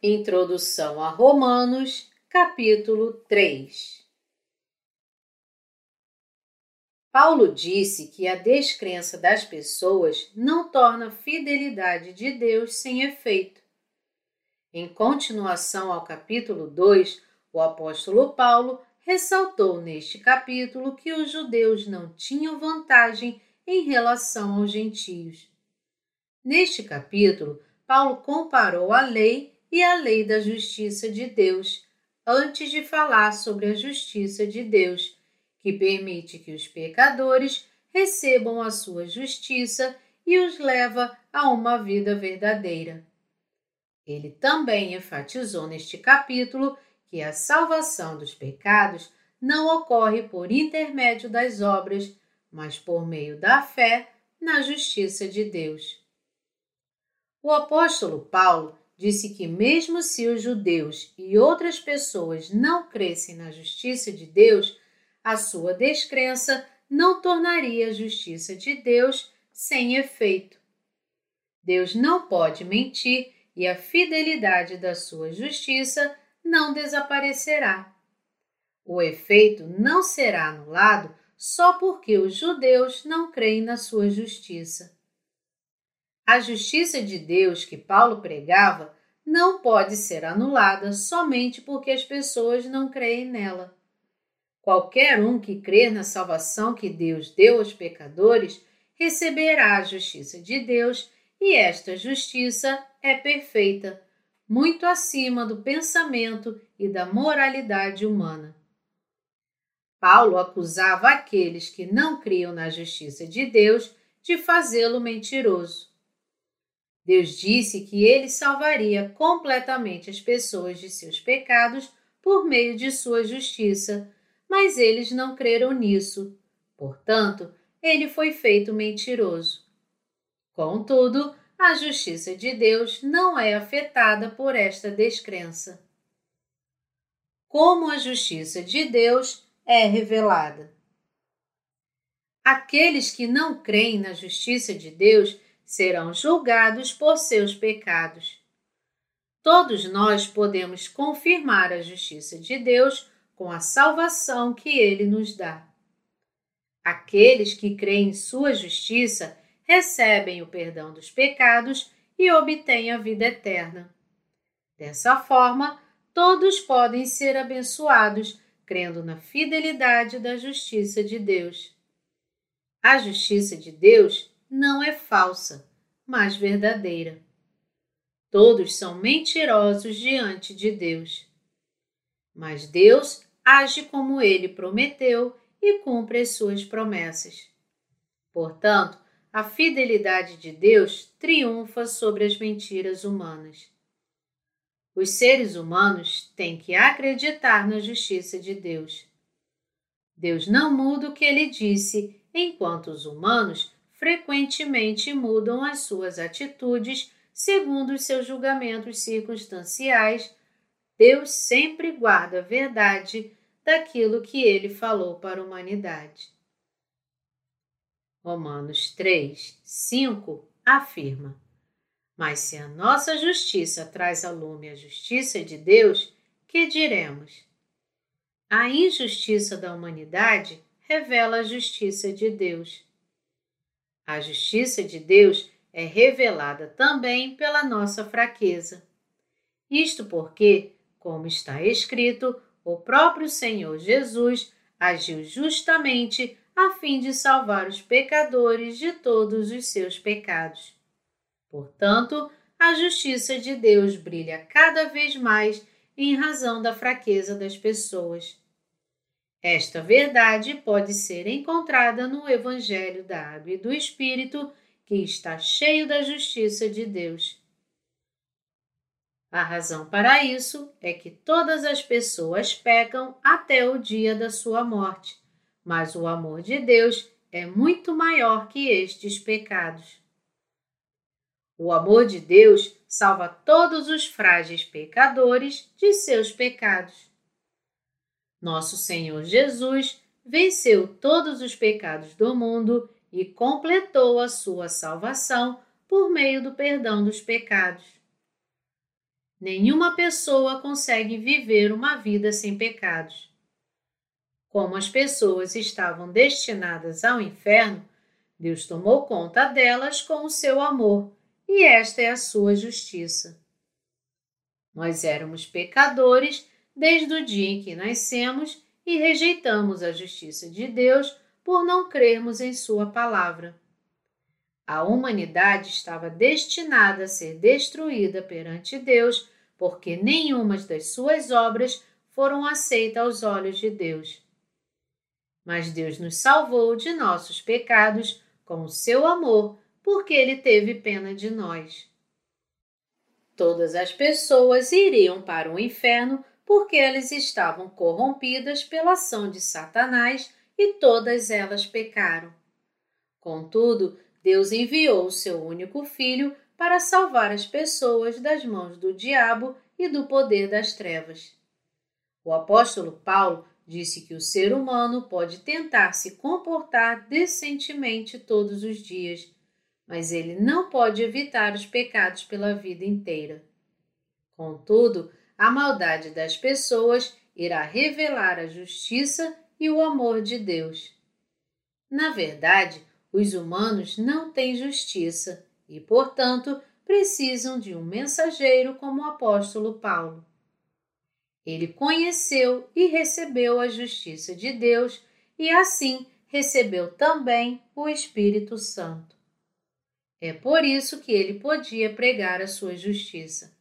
Introdução a Romanos, capítulo 3 Paulo disse que a descrença das pessoas não torna a fidelidade de Deus sem efeito. Em continuação ao capítulo 2, o apóstolo Paulo ressaltou neste capítulo que os judeus não tinham vantagem em relação aos gentios. Neste capítulo, Paulo comparou a lei e a lei da justiça de Deus, antes de falar sobre a justiça de Deus, que permite que os pecadores recebam a sua justiça e os leva a uma vida verdadeira. Ele também enfatizou neste capítulo que a salvação dos pecados não ocorre por intermédio das obras, mas por meio da fé na justiça de Deus. O apóstolo Paulo disse que, mesmo se os judeus e outras pessoas não crescem na justiça de Deus, a sua descrença não tornaria a justiça de Deus sem efeito. Deus não pode mentir e a fidelidade da sua justiça não desaparecerá. O efeito não será anulado só porque os judeus não creem na sua justiça. A justiça de Deus que Paulo pregava não pode ser anulada somente porque as pessoas não creem nela. Qualquer um que crer na salvação que Deus deu aos pecadores receberá a justiça de Deus, e esta justiça é perfeita, muito acima do pensamento e da moralidade humana. Paulo acusava aqueles que não criam na justiça de Deus de fazê-lo mentiroso. Deus disse que ele salvaria completamente as pessoas de seus pecados por meio de sua justiça, mas eles não creram nisso. Portanto, ele foi feito mentiroso. Contudo, a justiça de Deus não é afetada por esta descrença. Como a justiça de Deus é revelada. Aqueles que não creem na justiça de Deus serão julgados por seus pecados. Todos nós podemos confirmar a justiça de Deus com a salvação que ele nos dá. Aqueles que creem em sua justiça recebem o perdão dos pecados e obtêm a vida eterna. Dessa forma, todos podem ser abençoados crendo na fidelidade da justiça de Deus. A justiça de Deus não é falsa, mas verdadeira. Todos são mentirosos diante de Deus. Mas Deus age como ele prometeu e cumpre as suas promessas. Portanto, a fidelidade de Deus triunfa sobre as mentiras humanas. Os seres humanos têm que acreditar na justiça de Deus. Deus não muda o que ele disse, enquanto os humanos frequentemente mudam as suas atitudes segundo os seus julgamentos circunstanciais, Deus sempre guarda a verdade daquilo que ele falou para a humanidade. Romanos 3, 5 afirma: Mas se a nossa justiça traz a lume a justiça de Deus, que diremos? A injustiça da humanidade revela a justiça de Deus. A justiça de Deus é revelada também pela nossa fraqueza. Isto porque, como está escrito, o próprio Senhor Jesus agiu justamente a fim de salvar os pecadores de todos os seus pecados. Portanto, a justiça de Deus brilha cada vez mais em razão da fraqueza das pessoas. Esta verdade pode ser encontrada no Evangelho da Água e do Espírito, que está cheio da justiça de Deus. A razão para isso é que todas as pessoas pecam até o dia da sua morte, mas o amor de Deus é muito maior que estes pecados. O amor de Deus salva todos os frágeis pecadores de seus pecados. Nosso Senhor Jesus venceu todos os pecados do mundo e completou a sua salvação por meio do perdão dos pecados. Nenhuma pessoa consegue viver uma vida sem pecados. Como as pessoas estavam destinadas ao inferno, Deus tomou conta delas com o seu amor, e esta é a sua justiça. Nós éramos pecadores desde o dia em que nascemos e rejeitamos a justiça de Deus por não crermos em Sua palavra. A humanidade estava destinada a ser destruída perante Deus, porque nenhuma das suas obras foram aceitas aos olhos de Deus. Mas Deus nos salvou de nossos pecados com o seu amor, porque Ele teve pena de nós. Todas as pessoas iriam para o inferno porque elas estavam corrompidas pela ação de Satanás e todas elas pecaram. Contudo, Deus enviou o seu único filho para salvar as pessoas das mãos do diabo e do poder das trevas. O apóstolo Paulo disse que o ser humano pode tentar se comportar decentemente todos os dias, mas ele não pode evitar os pecados pela vida inteira. Contudo, a maldade das pessoas irá revelar a justiça e o amor de Deus. Na verdade, os humanos não têm justiça e, portanto, precisam de um mensageiro como o apóstolo Paulo. Ele conheceu e recebeu a justiça de Deus e, assim, recebeu também o Espírito Santo. É por isso que ele podia pregar a sua justiça.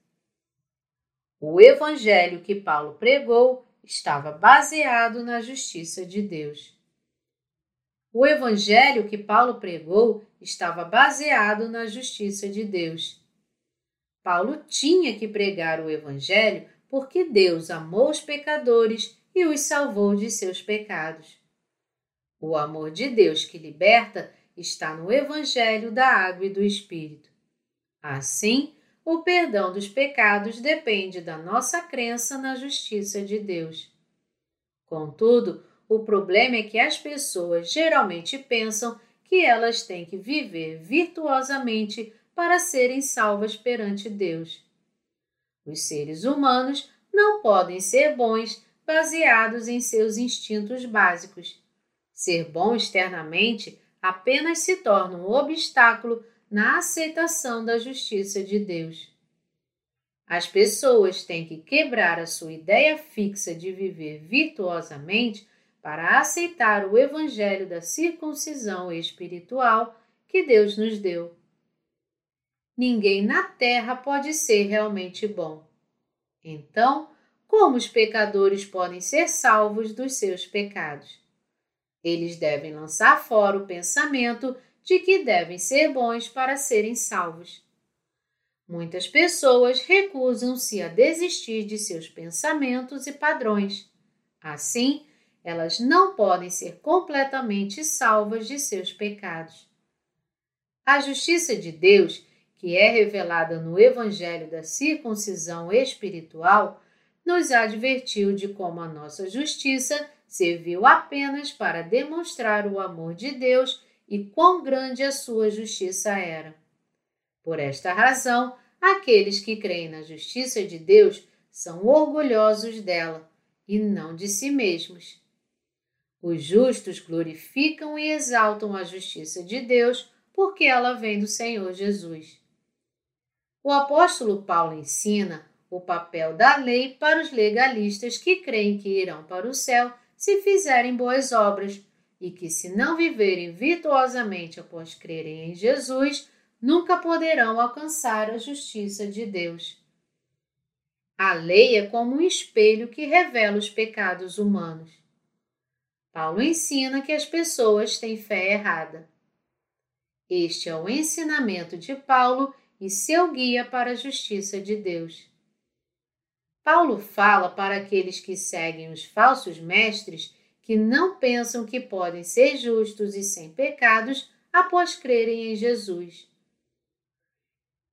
O evangelho que Paulo pregou estava baseado na justiça de Deus. O evangelho que Paulo pregou estava baseado na justiça de Deus. Paulo tinha que pregar o evangelho porque Deus amou os pecadores e os salvou de seus pecados. O amor de Deus que liberta está no evangelho da água e do espírito. Assim, o perdão dos pecados depende da nossa crença na justiça de Deus. Contudo, o problema é que as pessoas geralmente pensam que elas têm que viver virtuosamente para serem salvas perante Deus. Os seres humanos não podem ser bons baseados em seus instintos básicos. Ser bom externamente apenas se torna um obstáculo na aceitação da justiça de Deus. As pessoas têm que quebrar a sua ideia fixa de viver virtuosamente para aceitar o evangelho da circuncisão espiritual que Deus nos deu. Ninguém na terra pode ser realmente bom. Então, como os pecadores podem ser salvos dos seus pecados? Eles devem lançar fora o pensamento de que devem ser bons para serem salvos. Muitas pessoas recusam-se a desistir de seus pensamentos e padrões. Assim, elas não podem ser completamente salvas de seus pecados. A justiça de Deus, que é revelada no Evangelho da circuncisão espiritual, nos advertiu de como a nossa justiça serviu apenas para demonstrar o amor de Deus e quão grande a sua justiça era. Por esta razão, aqueles que creem na justiça de Deus são orgulhosos dela e não de si mesmos. Os justos glorificam e exaltam a justiça de Deus porque ela vem do Senhor Jesus. O apóstolo Paulo ensina o papel da lei para os legalistas que creem que irão para o céu se fizerem boas obras, e que, se não viverem virtuosamente após crerem em Jesus, nunca poderão alcançar a justiça de Deus. A lei é como um espelho que revela os pecados humanos. Paulo ensina que as pessoas têm fé errada. Este é o ensinamento de Paulo e seu guia para a justiça de Deus. Paulo fala para aqueles que seguem os falsos mestres que não pensam que podem ser justos e sem pecados após crerem em Jesus.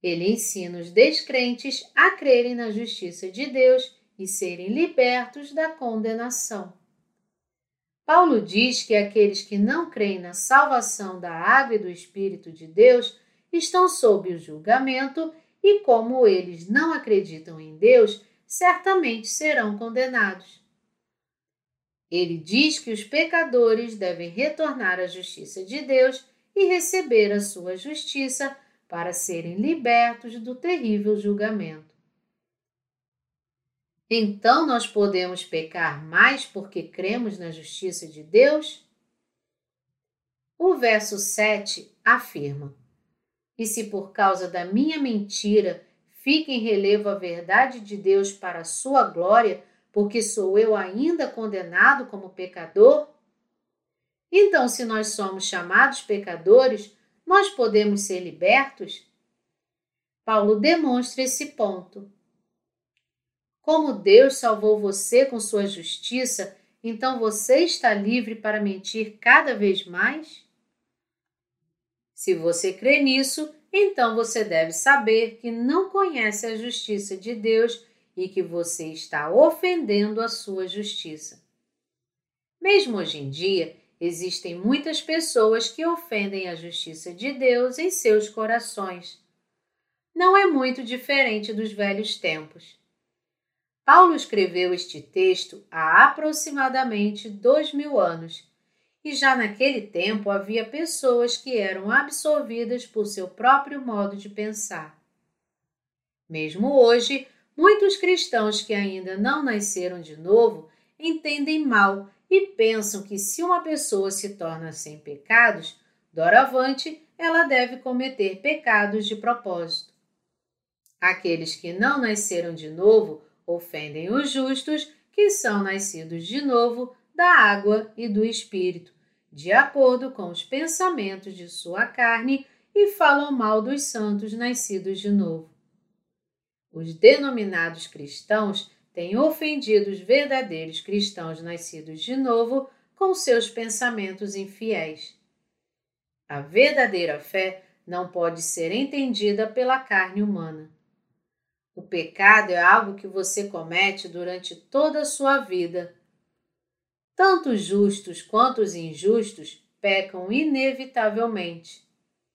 Ele ensina os descrentes a crerem na justiça de Deus e serem libertos da condenação. Paulo diz que aqueles que não creem na salvação da água e do Espírito de Deus estão sob o julgamento e como eles não acreditam em Deus, certamente serão condenados. Ele diz que os pecadores devem retornar à justiça de Deus e receber a sua justiça para serem libertos do terrível julgamento. Então nós podemos pecar mais porque cremos na justiça de Deus? O verso 7 afirma: E se por causa da minha mentira fica em relevo a verdade de Deus para a sua glória, porque sou eu ainda condenado como pecador? Então, se nós somos chamados pecadores, nós podemos ser libertos? Paulo demonstra esse ponto. Como Deus salvou você com sua justiça, então você está livre para mentir cada vez mais? Se você crê nisso, então você deve saber que não conhece a justiça de Deus e que você está ofendendo a sua justiça. Mesmo hoje em dia, existem muitas pessoas que ofendem a justiça de Deus em seus corações. Não é muito diferente dos velhos tempos. Paulo escreveu este texto há aproximadamente dois mil anos, e já naquele tempo havia pessoas que eram absorvidas por seu próprio modo de pensar. Mesmo hoje, Muitos cristãos que ainda não nasceram de novo entendem mal e pensam que se uma pessoa se torna sem pecados, doravante ela deve cometer pecados de propósito. Aqueles que não nasceram de novo ofendem os justos que são nascidos de novo da água e do Espírito, de acordo com os pensamentos de sua carne, e falam mal dos santos nascidos de novo. Os denominados cristãos têm ofendido os verdadeiros cristãos nascidos de novo com seus pensamentos infiéis. A verdadeira fé não pode ser entendida pela carne humana. O pecado é algo que você comete durante toda a sua vida. Tanto os justos quanto os injustos pecam inevitavelmente.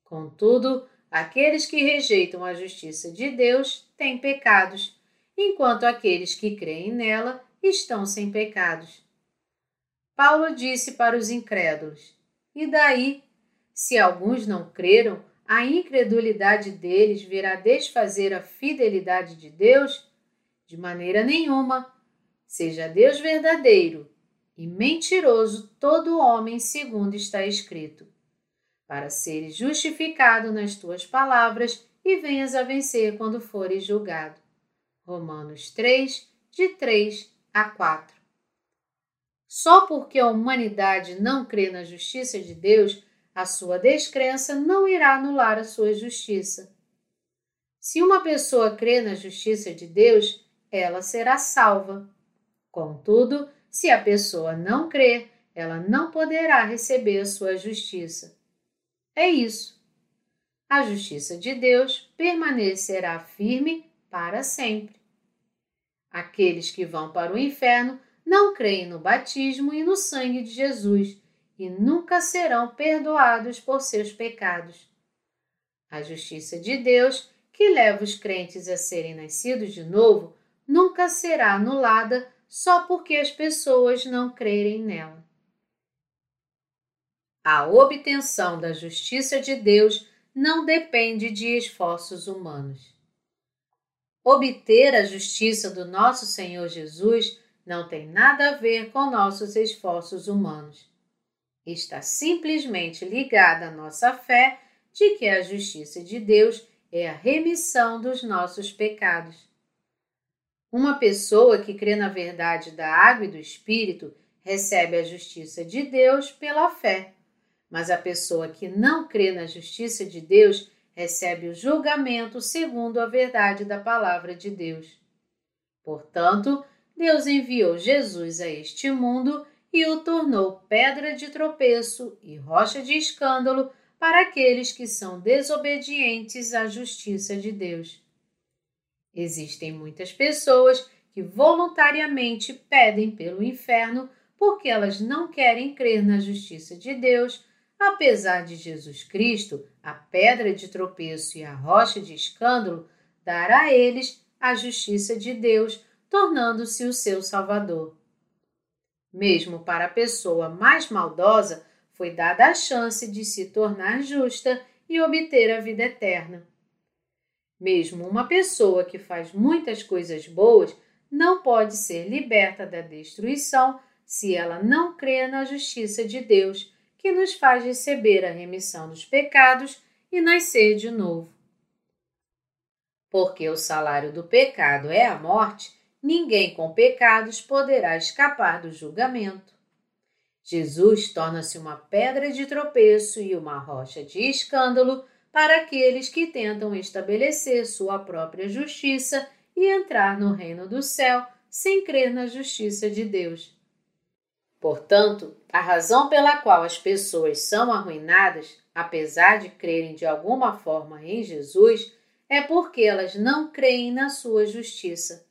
Contudo, Aqueles que rejeitam a justiça de Deus têm pecados, enquanto aqueles que creem nela estão sem pecados. Paulo disse para os incrédulos: E daí? Se alguns não creram, a incredulidade deles virá desfazer a fidelidade de Deus? De maneira nenhuma. Seja Deus verdadeiro e mentiroso todo homem, segundo está escrito para seres justificado nas tuas palavras e venhas a vencer quando fores julgado. Romanos 3, de 3 a 4. Só porque a humanidade não crê na justiça de Deus, a sua descrença não irá anular a sua justiça. Se uma pessoa crê na justiça de Deus, ela será salva. Contudo, se a pessoa não crer, ela não poderá receber a sua justiça. É isso. A justiça de Deus permanecerá firme para sempre. Aqueles que vão para o inferno não creem no batismo e no sangue de Jesus e nunca serão perdoados por seus pecados. A justiça de Deus, que leva os crentes a serem nascidos de novo, nunca será anulada só porque as pessoas não crerem nela. A obtenção da justiça de Deus não depende de esforços humanos. Obter a justiça do nosso Senhor Jesus não tem nada a ver com nossos esforços humanos. Está simplesmente ligada à nossa fé de que a justiça de Deus é a remissão dos nossos pecados. Uma pessoa que crê na verdade da água e do Espírito recebe a justiça de Deus pela fé mas a pessoa que não crê na justiça de Deus recebe o julgamento segundo a verdade da palavra de Deus. Portanto, Deus enviou Jesus a este mundo e o tornou pedra de tropeço e rocha de escândalo para aqueles que são desobedientes à justiça de Deus. Existem muitas pessoas que voluntariamente pedem pelo inferno porque elas não querem crer na justiça de Deus Apesar de Jesus Cristo, a pedra de tropeço e a rocha de escândalo, dar a eles a justiça de Deus, tornando-se o seu Salvador. Mesmo para a pessoa mais maldosa, foi dada a chance de se tornar justa e obter a vida eterna. Mesmo uma pessoa que faz muitas coisas boas não pode ser liberta da destruição se ela não crê na justiça de Deus, que nos faz receber a remissão dos pecados e nascer de novo. Porque o salário do pecado é a morte, ninguém com pecados poderá escapar do julgamento. Jesus torna-se uma pedra de tropeço e uma rocha de escândalo para aqueles que tentam estabelecer sua própria justiça e entrar no reino do céu sem crer na justiça de Deus. Portanto, a razão pela qual as pessoas são arruinadas, apesar de crerem de alguma forma em Jesus, é porque elas não creem na sua justiça.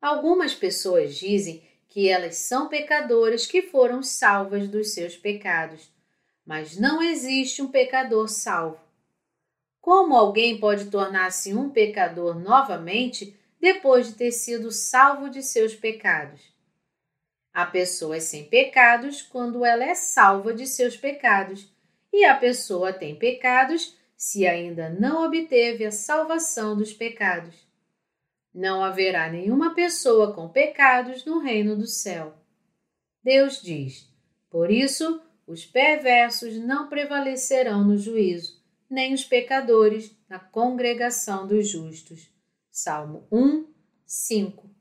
Algumas pessoas dizem que elas são pecadoras que foram salvas dos seus pecados, mas não existe um pecador salvo. Como alguém pode tornar-se um pecador novamente depois de ter sido salvo de seus pecados? Há pessoas sem pecados quando ela é salva de seus pecados, e a pessoa tem pecados se ainda não obteve a salvação dos pecados. Não haverá nenhuma pessoa com pecados no reino do céu. Deus diz: Por isso, os perversos não prevalecerão no juízo, nem os pecadores na congregação dos justos. Salmo 1, 5.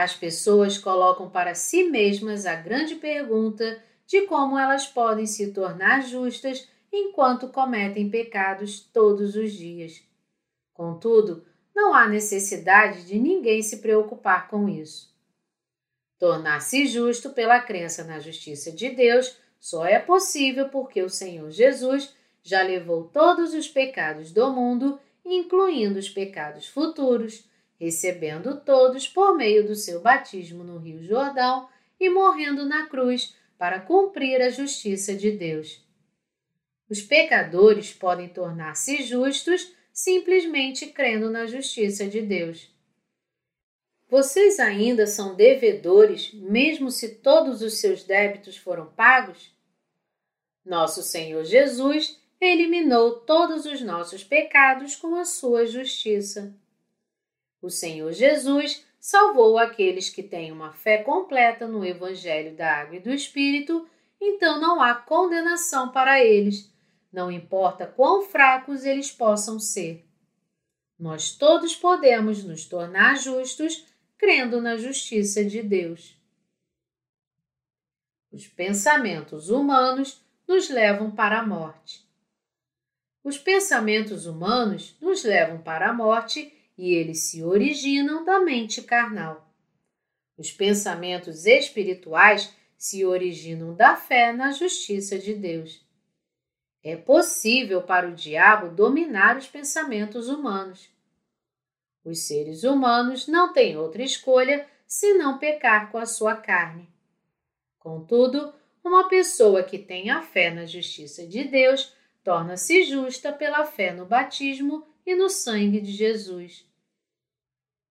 As pessoas colocam para si mesmas a grande pergunta de como elas podem se tornar justas enquanto cometem pecados todos os dias. Contudo, não há necessidade de ninguém se preocupar com isso. Tornar-se justo pela crença na justiça de Deus só é possível porque o Senhor Jesus já levou todos os pecados do mundo, incluindo os pecados futuros, recebendo todos por meio do seu batismo no Rio Jordão e morrendo na cruz para cumprir a justiça de Deus. Os pecadores podem tornar-se justos simplesmente crendo na justiça de Deus. Vocês ainda são devedores, mesmo se todos os seus débitos foram pagos? Nosso Senhor Jesus eliminou todos os nossos pecados com a sua justiça. O Senhor Jesus salvou aqueles que têm uma fé completa no Evangelho da Água e do Espírito, então não há condenação para eles não importa quão fracos eles possam ser. Nós todos podemos nos tornar justos crendo na justiça de Deus. Os pensamentos humanos nos levam para a morte. Os pensamentos humanos nos levam para a morte e eles se originam da mente carnal. Os pensamentos espirituais se originam da fé na justiça de Deus. É possível para o diabo dominar os pensamentos humanos. Os seres humanos não têm outra escolha senão pecar com a sua carne. Contudo, uma pessoa que tem a fé na justiça de Deus torna-se justa pela fé no batismo e no sangue de Jesus.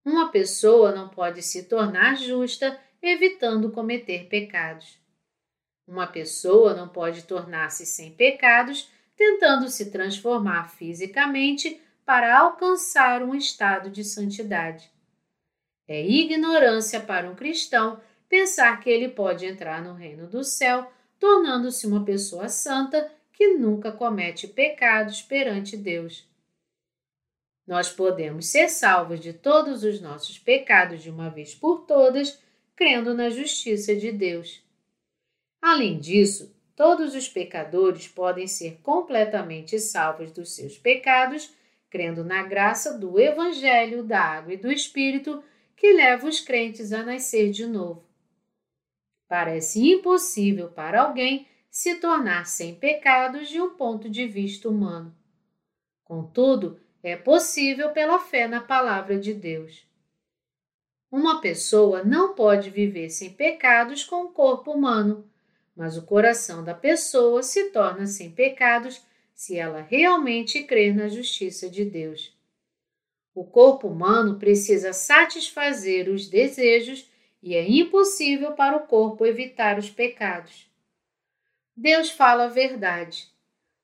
Uma pessoa não pode se tornar justa evitando cometer pecados. Uma pessoa não pode tornar-se sem pecados tentando se transformar fisicamente para alcançar um estado de santidade. É ignorância para um cristão pensar que ele pode entrar no reino do céu tornando-se uma pessoa santa que nunca comete pecados perante Deus. Nós podemos ser salvos de todos os nossos pecados de uma vez por todas, crendo na justiça de Deus. Além disso, todos os pecadores podem ser completamente salvos dos seus pecados, crendo na graça do Evangelho da Água e do Espírito que leva os crentes a nascer de novo. Parece impossível para alguém se tornar sem pecados de um ponto de vista humano. Contudo, é possível pela fé na palavra de Deus. Uma pessoa não pode viver sem pecados com o corpo humano, mas o coração da pessoa se torna sem pecados se ela realmente crer na justiça de Deus. O corpo humano precisa satisfazer os desejos e é impossível para o corpo evitar os pecados. Deus fala a verdade.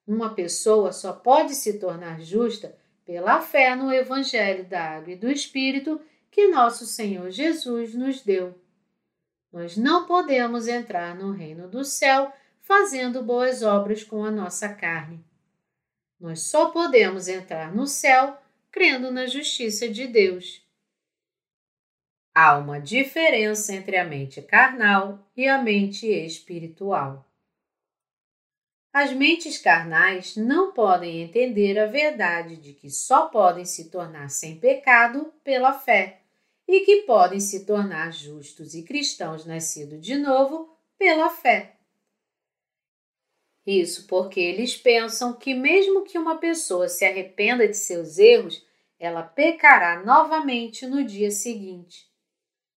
Uma pessoa só pode se tornar justa pela fé no Evangelho da Água e do Espírito que nosso Senhor Jesus nos deu. Nós não podemos entrar no reino do céu fazendo boas obras com a nossa carne. Nós só podemos entrar no céu crendo na justiça de Deus. Há uma diferença entre a mente carnal e a mente espiritual. As mentes carnais não podem entender a verdade de que só podem se tornar sem pecado pela fé e que podem se tornar justos e cristãos nascidos de novo pela fé. Isso porque eles pensam que, mesmo que uma pessoa se arrependa de seus erros, ela pecará novamente no dia seguinte.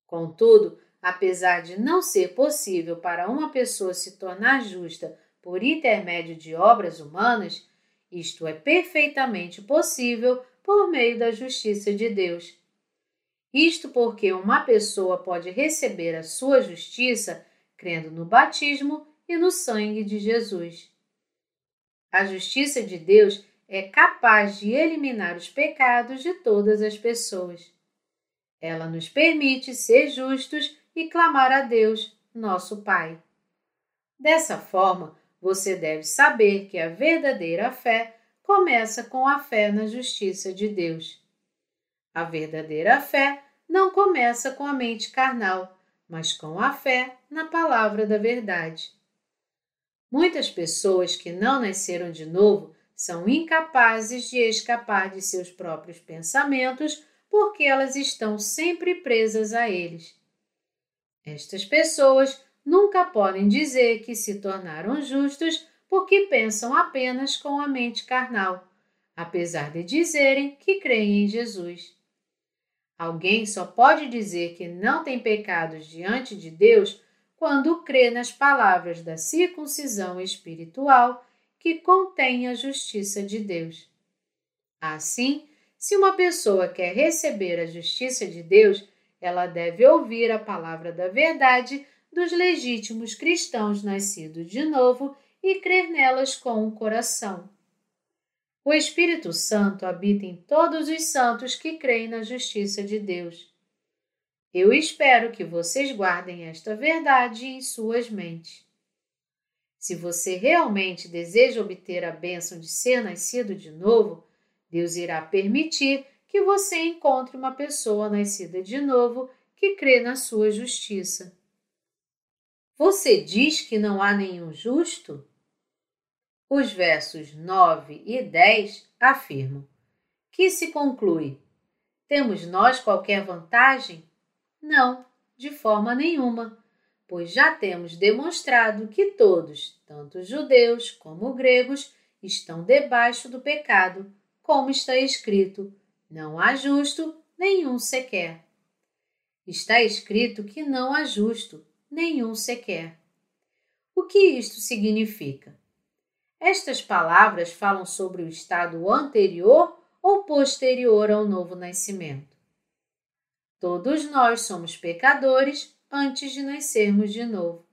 Contudo, apesar de não ser possível para uma pessoa se tornar justa por intermédio de obras humanas, isto é perfeitamente possível por meio da justiça de Deus. Isto porque uma pessoa pode receber a sua justiça crendo no batismo e no sangue de Jesus. A justiça de Deus é capaz de eliminar os pecados de todas as pessoas. Ela nos permite ser justos e clamar a Deus, nosso Pai. Dessa forma, você deve saber que a verdadeira fé começa com a fé na justiça de Deus. A verdadeira fé não começa com a mente carnal, mas com a fé na palavra da verdade. Muitas pessoas que não nasceram de novo são incapazes de escapar de seus próprios pensamentos porque elas estão sempre presas a eles. Estas pessoas nunca podem dizer que se tornaram justos porque pensam apenas com a mente carnal, apesar de dizerem que creem em Jesus. Alguém só pode dizer que não tem pecados diante de Deus quando crê nas palavras da circuncisão espiritual que contém a justiça de Deus. Assim, se uma pessoa quer receber a justiça de Deus, ela deve ouvir a palavra da verdade dos legítimos cristãos nascidos de novo e crer nelas com o coração. O Espírito Santo habita em todos os santos que creem na justiça de Deus. Eu espero que vocês guardem esta verdade em suas mentes. Se você realmente deseja obter a bênção de ser nascido de novo, Deus irá permitir que você encontre uma pessoa nascida de novo que crê na sua justiça. Você diz que não há nenhum justo? Os versos 9 e 10 afirmam que se conclui: temos nós qualquer vantagem? Não, de forma nenhuma, pois já temos demonstrado que todos, tanto judeus como gregos, estão debaixo do pecado, como está escrito: não há justo nenhum sequer. Está escrito que não há justo nenhum sequer. O que isto significa? Estas palavras falam sobre o estado anterior ou posterior ao novo nascimento. Todos nós somos pecadores antes de nascermos de novo.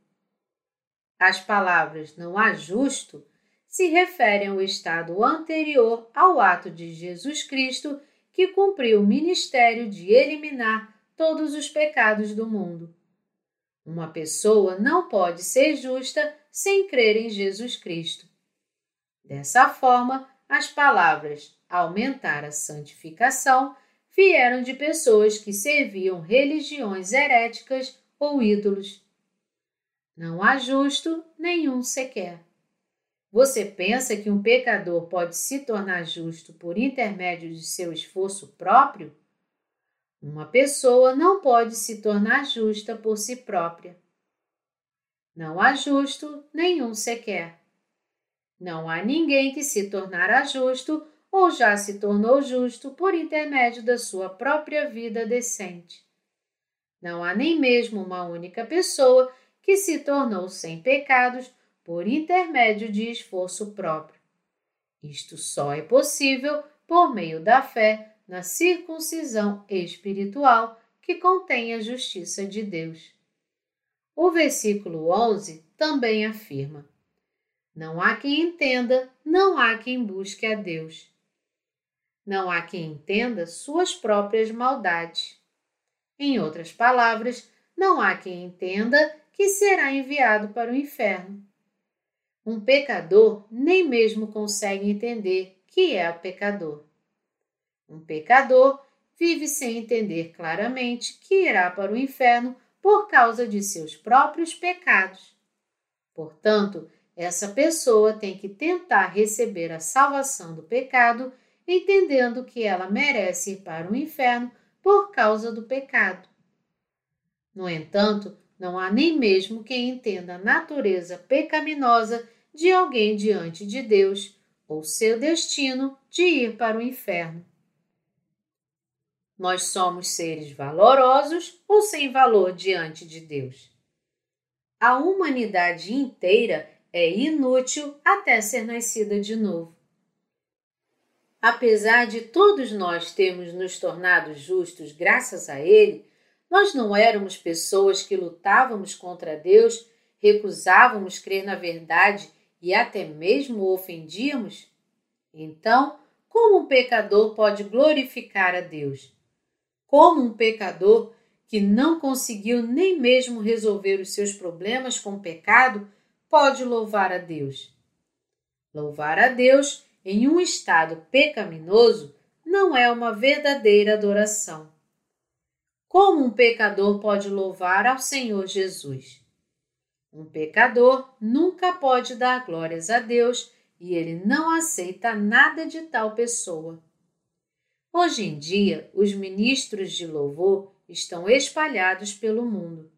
As palavras não há justo se referem ao estado anterior ao ato de Jesus Cristo que cumpriu o ministério de eliminar todos os pecados do mundo. Uma pessoa não pode ser justa sem crer em Jesus Cristo. Dessa forma, as palavras aumentar a santificação vieram de pessoas que serviam religiões heréticas ou ídolos. Não há justo nenhum sequer. Você pensa que um pecador pode se tornar justo por intermédio de seu esforço próprio? Uma pessoa não pode se tornar justa por si própria. Não há justo nenhum sequer. Não há ninguém que se tornará justo ou já se tornou justo por intermédio da sua própria vida decente. Não há nem mesmo uma única pessoa que se tornou sem pecados por intermédio de esforço próprio. Isto só é possível por meio da fé na circuncisão espiritual que contém a justiça de Deus. O versículo 11 também afirma: Não há quem entenda, não há quem busque a Deus. Não há quem entenda suas próprias maldades. Em outras palavras, não há quem entenda que será enviado para o inferno. Um pecador nem mesmo consegue entender que é o pecador. Um pecador vive sem entender claramente que irá para o inferno por causa de seus próprios pecados. Portanto, essa pessoa tem que tentar receber a salvação do pecado, entendendo que ela merece ir para o inferno por causa do pecado. No entanto, não há nem mesmo quem entenda a natureza pecaminosa de alguém diante de Deus ou seu destino de ir para o inferno. Nós somos seres valorosos ou sem valor diante de Deus? A humanidade inteira é inútil até ser nascida de novo. Apesar de todos nós termos nos tornado justos graças a Ele, nós não éramos pessoas que lutávamos contra Deus, recusávamos crer na verdade e até mesmo ofendíamos? Então, como um pecador pode glorificar a Deus? Como um pecador que não conseguiu nem mesmo resolver os seus problemas com pecado pode louvar a Deus? Louvar a Deus em um estado pecaminoso não é uma verdadeira adoração. Como um pecador pode louvar ao Senhor Jesus? Um pecador nunca pode dar glórias a Deus e ele não aceita nada de tal pessoa. Hoje em dia, os ministros de louvor estão espalhados pelo mundo.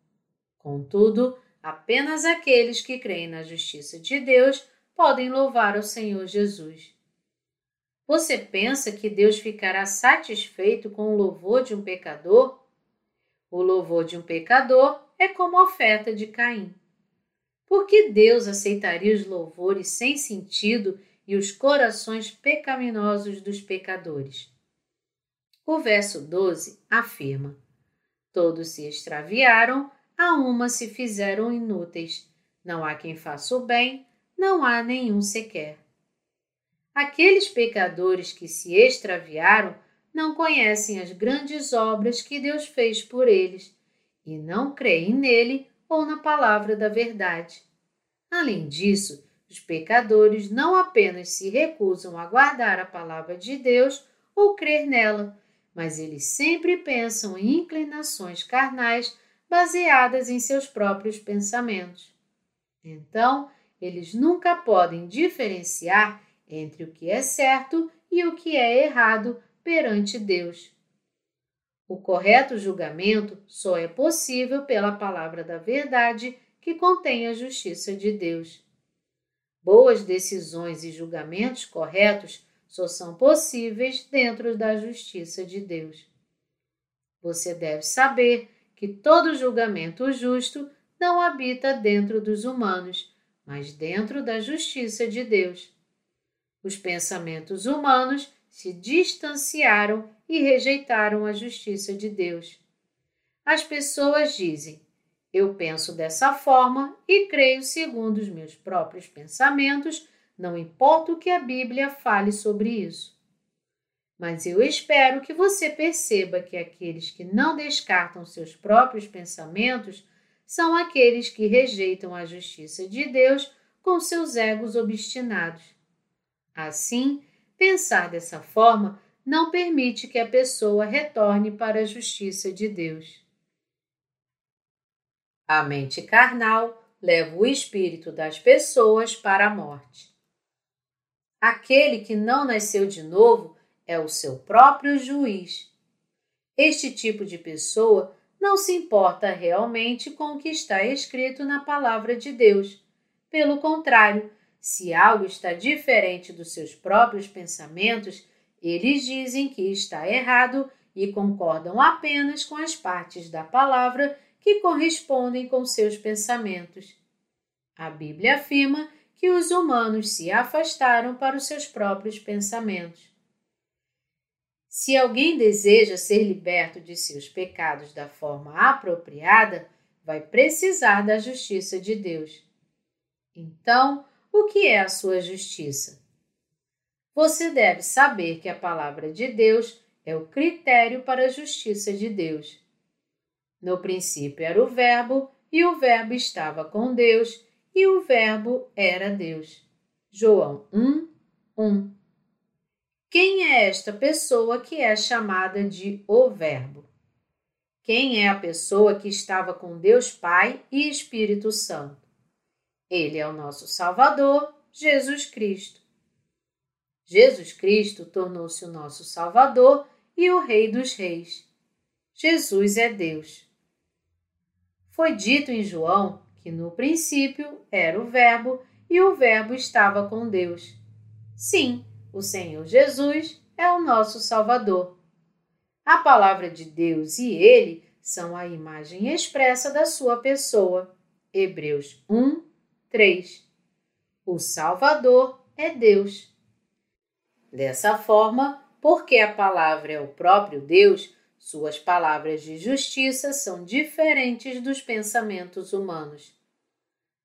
Contudo, apenas aqueles que creem na justiça de Deus podem louvar ao Senhor Jesus. Você pensa que Deus ficará satisfeito com o louvor de um pecador? O louvor de um pecador é como a oferta de Caim. Por que Deus aceitaria os louvores sem sentido e os corações pecaminosos dos pecadores? O verso 12 afirma: Todos se extraviaram, a uma se fizeram inúteis. Não há quem faça o bem, não há nenhum sequer. Aqueles pecadores que se extraviaram não conhecem as grandes obras que Deus fez por eles e não creem nele ou na palavra da verdade. Além disso, os pecadores não apenas se recusam a guardar a palavra de Deus ou crer nela, mas eles sempre pensam em inclinações carnais baseadas em seus próprios pensamentos. Então, eles nunca podem diferenciar entre o que é certo e o que é errado perante Deus. O correto julgamento só é possível pela palavra da verdade que contém a justiça de Deus. Boas decisões e julgamentos corretos só são possíveis dentro da justiça de Deus. Você deve saber que todo julgamento justo não habita dentro dos humanos, mas dentro da justiça de Deus. Os pensamentos humanos se distanciaram e rejeitaram a justiça de Deus. As pessoas dizem: Eu penso dessa forma e creio segundo os meus próprios pensamentos não importa o que a Bíblia fale sobre isso. Mas eu espero que você perceba que aqueles que não descartam seus próprios pensamentos são aqueles que rejeitam a justiça de Deus com seus egos obstinados. Assim, pensar dessa forma não permite que a pessoa retorne para a justiça de Deus. A mente carnal leva o espírito das pessoas para a morte. Aquele que não nasceu de novo é o seu próprio juiz. Este tipo de pessoa não se importa realmente com o que está escrito na palavra de Deus. Pelo contrário, se algo está diferente dos seus próprios pensamentos, eles dizem que está errado e concordam apenas com as partes da palavra que correspondem com seus pensamentos. A Bíblia afirma que os humanos se afastaram para os seus próprios pensamentos. Se alguém deseja ser liberto de seus pecados da forma apropriada, vai precisar da justiça de Deus. Então, o que é a sua justiça? Você deve saber que a palavra de Deus é o critério para a justiça de Deus. No princípio era o Verbo, e o Verbo estava com Deus, e o Verbo era Deus. João 1, 1. Quem é esta pessoa que é chamada de o Verbo? Quem é a pessoa que estava com Deus Pai e Espírito Santo? Ele é o nosso Salvador, Jesus Cristo. Jesus Cristo tornou-se o nosso Salvador e o Rei dos Reis. Jesus é Deus. Foi dito em João que no princípio era o Verbo e o Verbo estava com Deus. Sim, o Senhor Jesus é o nosso Salvador. A palavra de Deus e Ele são a imagem expressa da sua pessoa. Hebreus 1, 3. O Salvador é Deus. Dessa forma, porque a palavra é o próprio Deus, suas palavras de justiça são diferentes dos pensamentos humanos.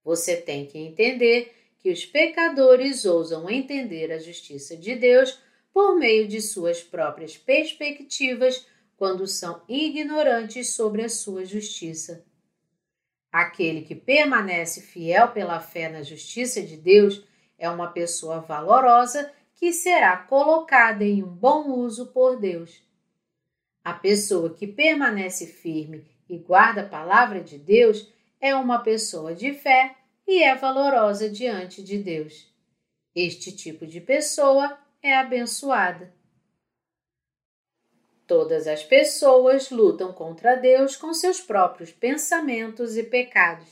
Você tem que entender que os pecadores ousam entender a justiça de Deus por meio de suas próprias perspectivas quando são ignorantes sobre a sua justiça. Aquele que permanece fiel pela fé na justiça de Deus é uma pessoa valorosa que será colocada em um bom uso por Deus. A pessoa que permanece firme e guarda a palavra de Deus é uma pessoa de fé e é valorosa diante de Deus. Este tipo de pessoa é abençoada. Todas as pessoas lutam contra Deus com seus próprios pensamentos e pecados.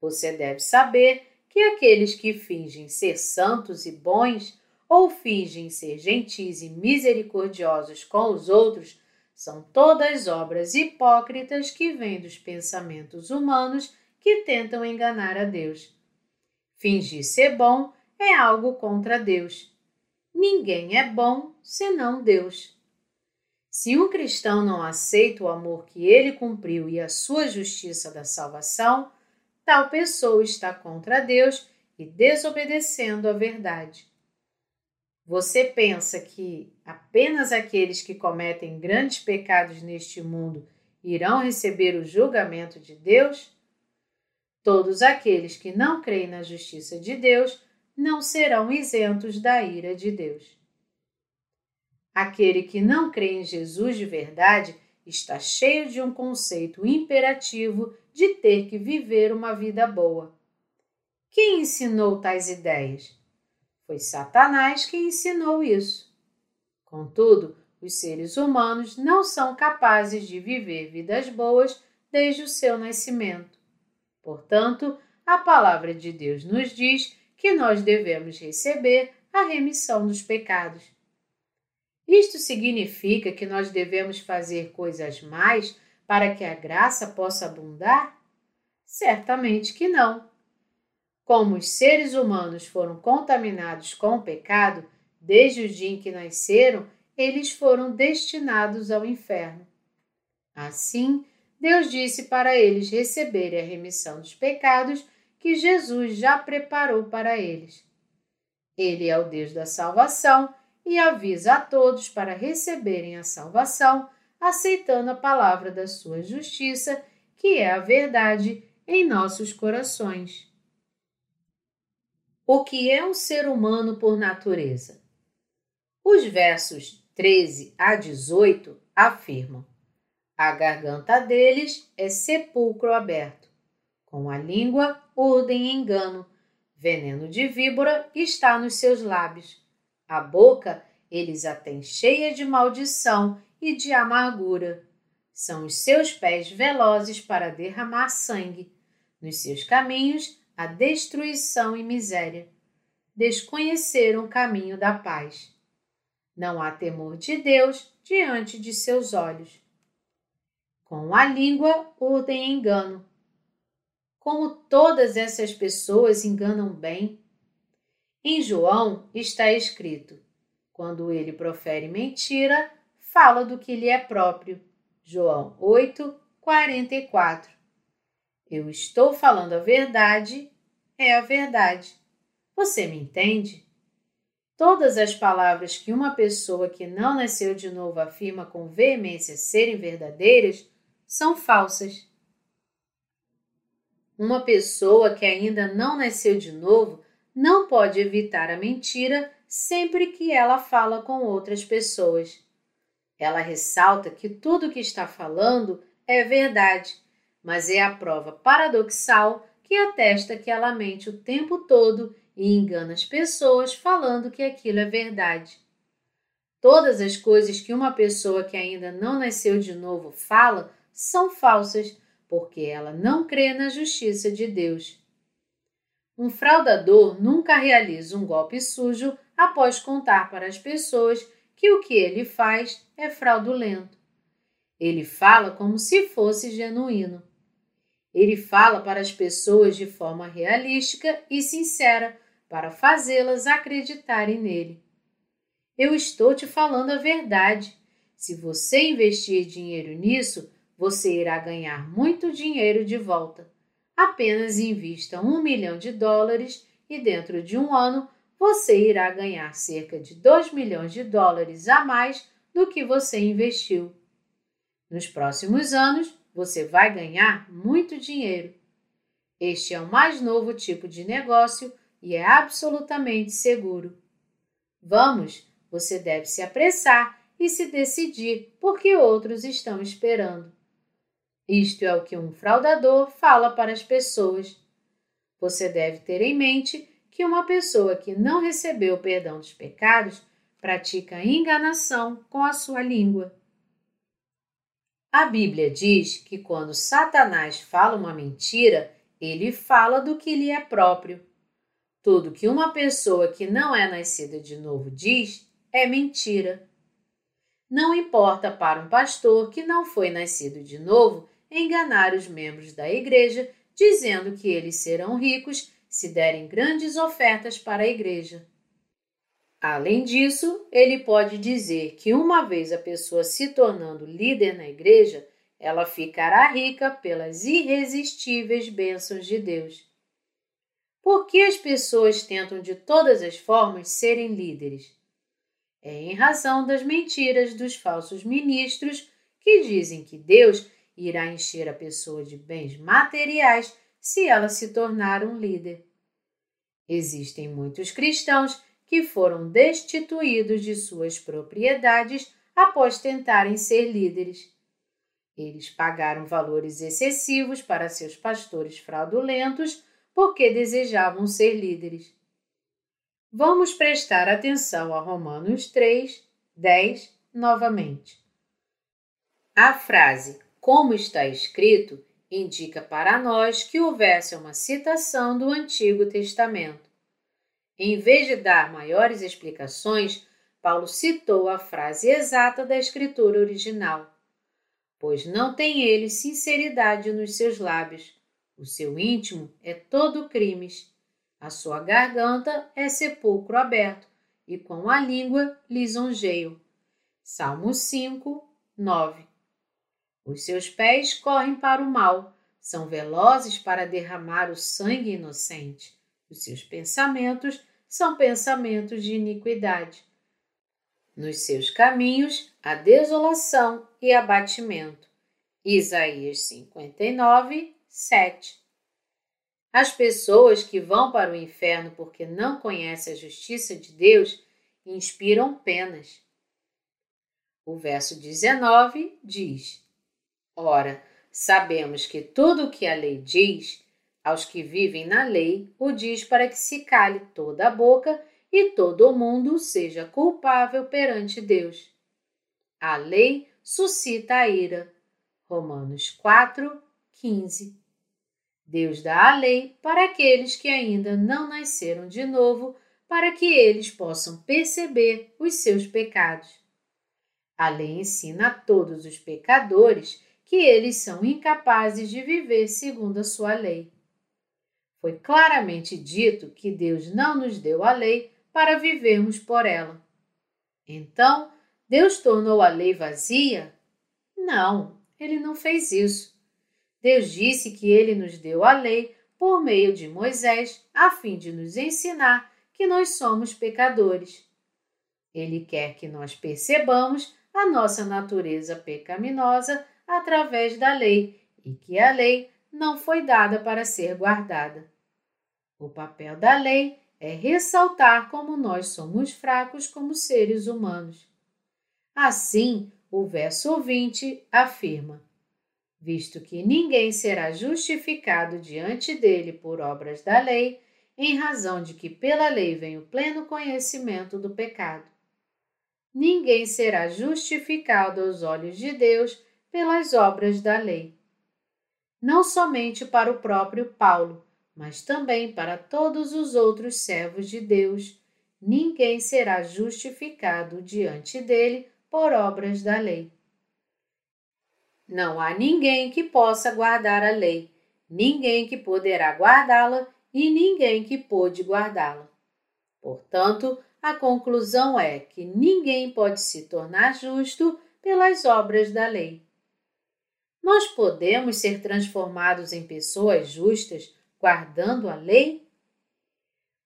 Você deve saber que aqueles que fingem ser santos e bons ou fingem ser gentis e misericordiosos com os outros são todas obras hipócritas que vêm dos pensamentos humanos que tentam enganar a Deus. Fingir ser bom é algo contra Deus. Ninguém é bom senão Deus. Se um cristão não aceita o amor que ele cumpriu e a sua justiça da salvação, tal pessoa está contra Deus e desobedecendo a verdade. Você pensa que apenas aqueles que cometem grandes pecados neste mundo irão receber o julgamento de Deus? Todos aqueles que não creem na justiça de Deus não serão isentos da ira de Deus. Aquele que não crê em Jesus de verdade está cheio de um conceito imperativo de ter que viver uma vida boa. Quem ensinou tais ideias? Foi Satanás quem ensinou isso. Contudo, os seres humanos não são capazes de viver vidas boas desde o seu nascimento. Portanto, a palavra de Deus nos diz que nós devemos receber a remissão dos pecados. Isto significa que nós devemos fazer coisas mais para que a graça possa abundar? Certamente que não. Como os seres humanos foram contaminados com o pecado, desde o dia em que nasceram, eles foram destinados ao inferno. Assim, Deus disse para eles receberem a remissão dos pecados que Jesus já preparou para eles. Ele é o Deus da salvação e avisa a todos para receberem a salvação, aceitando a palavra da sua justiça, que é a verdade, em nossos corações. O que é um ser humano por natureza? Os versos 13 a 18 afirmam: a garganta deles é sepulcro aberto. Com a língua urdem engano. Veneno de víbora está nos seus lábios. A boca eles a têm cheia de maldição e de amargura. São os seus pés velozes para derramar sangue. Nos seus caminhos a destruição e miséria. Desconheceram o caminho da paz. Não há temor de Deus diante de seus olhos com a língua urdem engano. Como todas essas pessoas enganam bem. Em João está escrito: Quando ele profere mentira, fala do que lhe é próprio. João 8, 44. Eu estou falando a verdade, é a verdade. Você me entende? Todas as palavras que uma pessoa que não nasceu de novo afirma com veemência serem verdadeiras são falsas. Uma pessoa que ainda não nasceu de novo não pode evitar a mentira sempre que ela fala com outras pessoas. Ela ressalta que tudo o que está falando é verdade, mas é a prova paradoxal que atesta que ela mente o tempo todo e engana as pessoas falando que aquilo é verdade. Todas as coisas que uma pessoa que ainda não nasceu de novo fala são falsas, porque ela não crê na justiça de Deus. Um fraudador nunca realiza um golpe sujo após contar para as pessoas que o que ele faz é fraudulento. Ele fala como se fosse genuíno. Ele fala para as pessoas de forma realística e sincera para fazê-las acreditarem nele. Eu estou te falando a verdade. Se você investir dinheiro nisso, você irá ganhar muito dinheiro de volta. Apenas invista um milhão de dólares e dentro de um ano você irá ganhar cerca de 2 milhões de dólares a mais do que você investiu. Nos próximos anos, você vai ganhar muito dinheiro. Este é o mais novo tipo de negócio e é absolutamente seguro. Vamos, você deve se apressar e se decidir porque outros estão esperando. Isto é o que um fraudador fala para as pessoas. Você deve ter em mente que uma pessoa que não recebeu o perdão dos pecados pratica enganação com a sua língua. A Bíblia diz que quando Satanás fala uma mentira, ele fala do que lhe é próprio. Tudo que uma pessoa que não é nascida de novo diz é mentira. Não importa para um pastor que não foi nascido de novo enganar os membros da igreja, dizendo que eles serão ricos se derem grandes ofertas para a igreja. Além disso, ele pode dizer que uma vez a pessoa se tornando líder na igreja, ela ficará rica pelas irresistíveis bênçãos de Deus. Por que as pessoas tentam de todas as formas serem líderes? É em razão das mentiras dos falsos ministros que dizem que Deus irá encher a pessoa de bens materiais se ela se tornar um líder. Existem muitos cristãos que foram destituídos de suas propriedades após tentarem ser líderes. Eles pagaram valores excessivos para seus pastores fraudulentos porque desejavam ser líderes. Vamos prestar atenção a Romanos 3, 10 novamente. A frase como está escrito, indica para nós que é uma citação do Antigo Testamento. Em vez de dar maiores explicações, Paulo citou a frase exata da escritura original. Pois não tem ele sinceridade nos seus lábios, o seu íntimo é todo crimes, a sua garganta é sepulcro aberto, e com a língua lisonjeio. Salmo 5, 9. Os seus pés correm para o mal, são velozes para derramar o sangue inocente. Os seus pensamentos são pensamentos de iniquidade. Nos seus caminhos há desolação e abatimento. Isaías 59, 7. As pessoas que vão para o inferno porque não conhecem a justiça de Deus inspiram penas. O verso 19 diz: Ora, sabemos que tudo o que a lei diz, aos que vivem na lei, o diz para que se cale toda a boca e todo o mundo seja culpável perante Deus. A lei suscita a ira. Romanos 4, 15. Deus dá a lei para aqueles que ainda não nasceram de novo, para que eles possam perceber os seus pecados. A lei ensina a todos os pecadores que eles são incapazes de viver segundo a sua lei. Foi claramente dito que Deus não nos deu a lei para vivermos por ela. Então, Deus tornou a lei vazia? Não, ele não fez isso. Deus disse que ele nos deu a lei por meio de Moisés, a fim de nos ensinar que nós somos pecadores. Ele quer que nós percebamos a nossa natureza pecaminosa através da lei e que a lei não foi dada para ser guardada. O papel da lei é ressaltar como nós somos fracos como seres humanos. Assim, o verso 20 afirma: Visto que ninguém será justificado diante dele por obras da lei, em razão de que pela lei vem o pleno conhecimento do pecado. Ninguém será justificado aos olhos de Deus pelas obras da lei. Não somente para o próprio Paulo, mas também para todos os outros servos de Deus, ninguém será justificado diante dele por obras da lei. Não há ninguém que possa guardar a lei, ninguém que poderá guardá-la e ninguém que pôde guardá-la. Portanto, a conclusão é que ninguém pode se tornar justo pelas obras da lei. Nós podemos ser transformados em pessoas justas guardando a lei?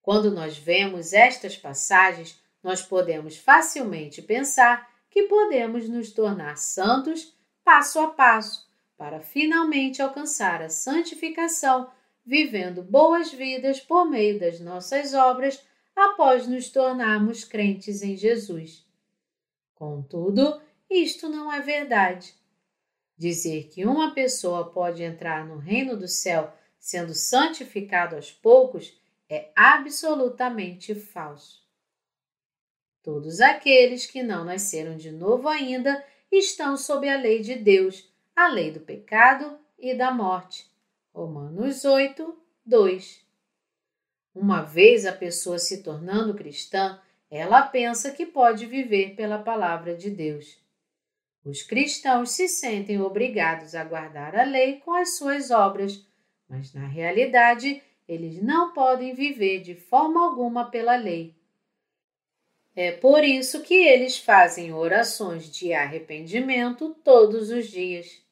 Quando nós vemos estas passagens, nós podemos facilmente pensar que podemos nos tornar santos passo a passo para finalmente alcançar a santificação vivendo boas vidas por meio das nossas obras após nos tornarmos crentes em Jesus. Contudo, isto não é verdade. Dizer que uma pessoa pode entrar no reino do céu sendo santificado aos poucos é absolutamente falso. Todos aqueles que não nasceram de novo ainda estão sob a lei de Deus, a lei do pecado e da morte. Romanos 8, 2. Uma vez a pessoa se tornando cristã, ela pensa que pode viver pela palavra de Deus. Os cristãos se sentem obrigados a guardar a lei com as suas obras, mas na realidade eles não podem viver de forma alguma pela lei. É por isso que eles fazem orações de arrependimento todos os dias.